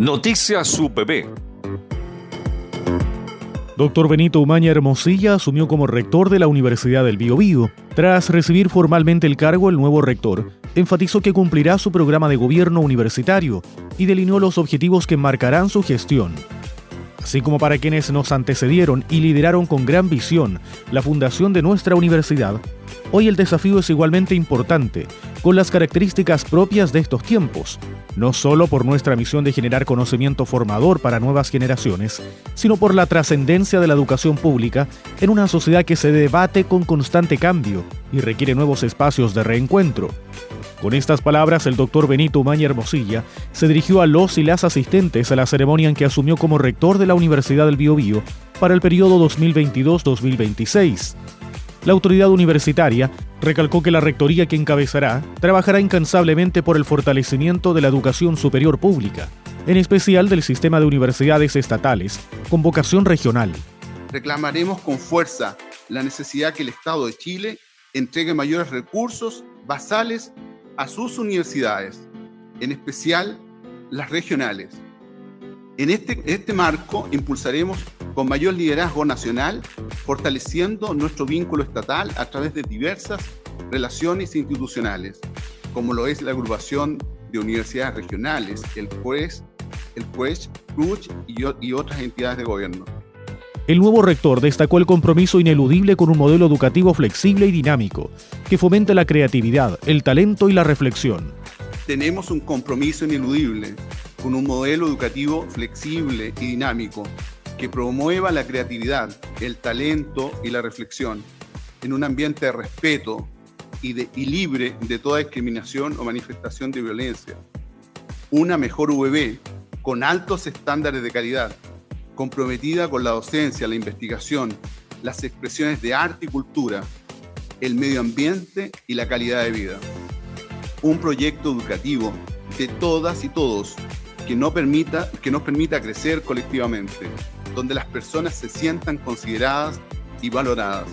Noticias UPB. Doctor Benito Umaña Hermosilla asumió como rector de la Universidad del Biobío. Tras recibir formalmente el cargo, el nuevo rector enfatizó que cumplirá su programa de gobierno universitario y delineó los objetivos que marcarán su gestión. Así como para quienes nos antecedieron y lideraron con gran visión la fundación de nuestra universidad, hoy el desafío es igualmente importante, con las características propias de estos tiempos, no solo por nuestra misión de generar conocimiento formador para nuevas generaciones, sino por la trascendencia de la educación pública en una sociedad que se debate con constante cambio y requiere nuevos espacios de reencuentro. Con estas palabras, el doctor Benito Maña Hermosilla se dirigió a los y las asistentes a la ceremonia en que asumió como rector de la Universidad del Biobío para el periodo 2022-2026. La autoridad universitaria recalcó que la rectoría que encabezará trabajará incansablemente por el fortalecimiento de la educación superior pública, en especial del sistema de universidades estatales, con vocación regional. Reclamaremos con fuerza la necesidad que el Estado de Chile entregue mayores recursos basales a sus universidades, en especial las regionales. En este, este marco impulsaremos con mayor liderazgo nacional, fortaleciendo nuestro vínculo estatal a través de diversas relaciones institucionales, como lo es la agrupación de universidades regionales, el CUES, el CUES, CRUCH y, otras entidades de gobierno. El nuevo rector destacó el compromiso ineludible con un modelo educativo flexible y dinámico, que fomente la creatividad, el talento y la reflexión. Tenemos un compromiso ineludible con un modelo educativo flexible y dinámico, que promueva la creatividad, el talento y la reflexión en un ambiente de respeto y, libre de toda discriminación o manifestación de violencia. Una mejor VB con altos estándares de calidad, comprometida con la docencia, la investigación, las expresiones de arte y cultura, el medio ambiente y la calidad de vida. Un proyecto educativo de todas y todos que, no permita, que nos permita crecer colectivamente, donde las personas se sientan consideradas y valoradas.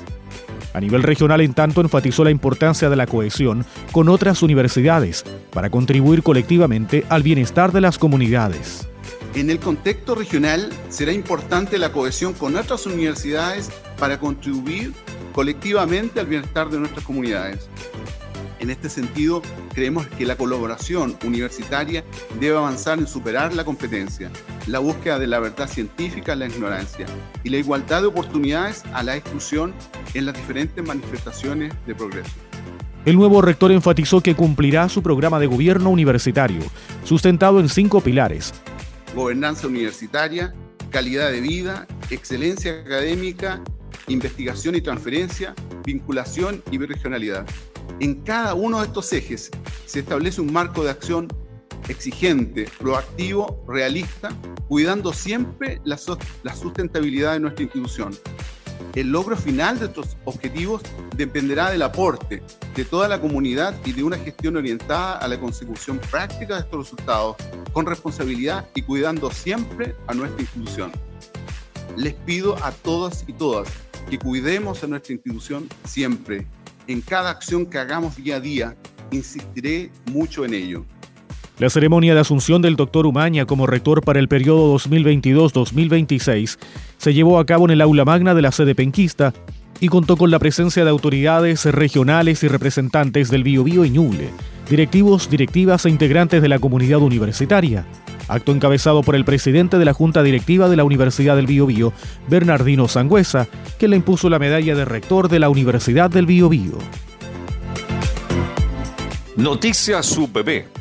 A nivel regional, en tanto, enfatizó la importancia de la cohesión con otras universidades para contribuir colectivamente al bienestar de las comunidades. En el contexto regional será importante la cohesión con otras universidades para contribuir colectivamente al bienestar de nuestras comunidades. En este sentido, creemos que la colaboración universitaria debe avanzar en superar la competencia, la búsqueda de la verdad científica la ignorancia y la igualdad de oportunidades a la exclusión en las diferentes manifestaciones de progreso. El nuevo rector enfatizó que cumplirá su programa de gobierno universitario, sustentado en cinco pilares. Gobernanza universitaria, calidad de vida, excelencia académica, investigación y transferencia, vinculación y regionalidad. En cada uno de estos ejes se establece un marco de acción exigente, proactivo, realista, cuidando siempre la, sustentabilidad de nuestra institución. El logro final de estos objetivos dependerá del aporte de toda la comunidad y de una gestión orientada a la consecución práctica de estos resultados, con responsabilidad y cuidando siempre a nuestra institución. Les pido a todas y todas que cuidemos a nuestra institución siempre, en cada acción que hagamos día a día, insistiré mucho en ello. La ceremonia de asunción del doctor Umaña como rector para el periodo 2022-2026 se llevó a cabo en el aula magna de la sede penquista y contó con la presencia de autoridades regionales y representantes del Biobío y Ñuble, directivos, directivas e integrantes de la comunidad universitaria. Acto encabezado por el presidente de la Junta Directiva de la Universidad del Biobío, Bernardino Sangüesa, que le impuso la medalla de rector de la Universidad del Biobío. Noticias UPB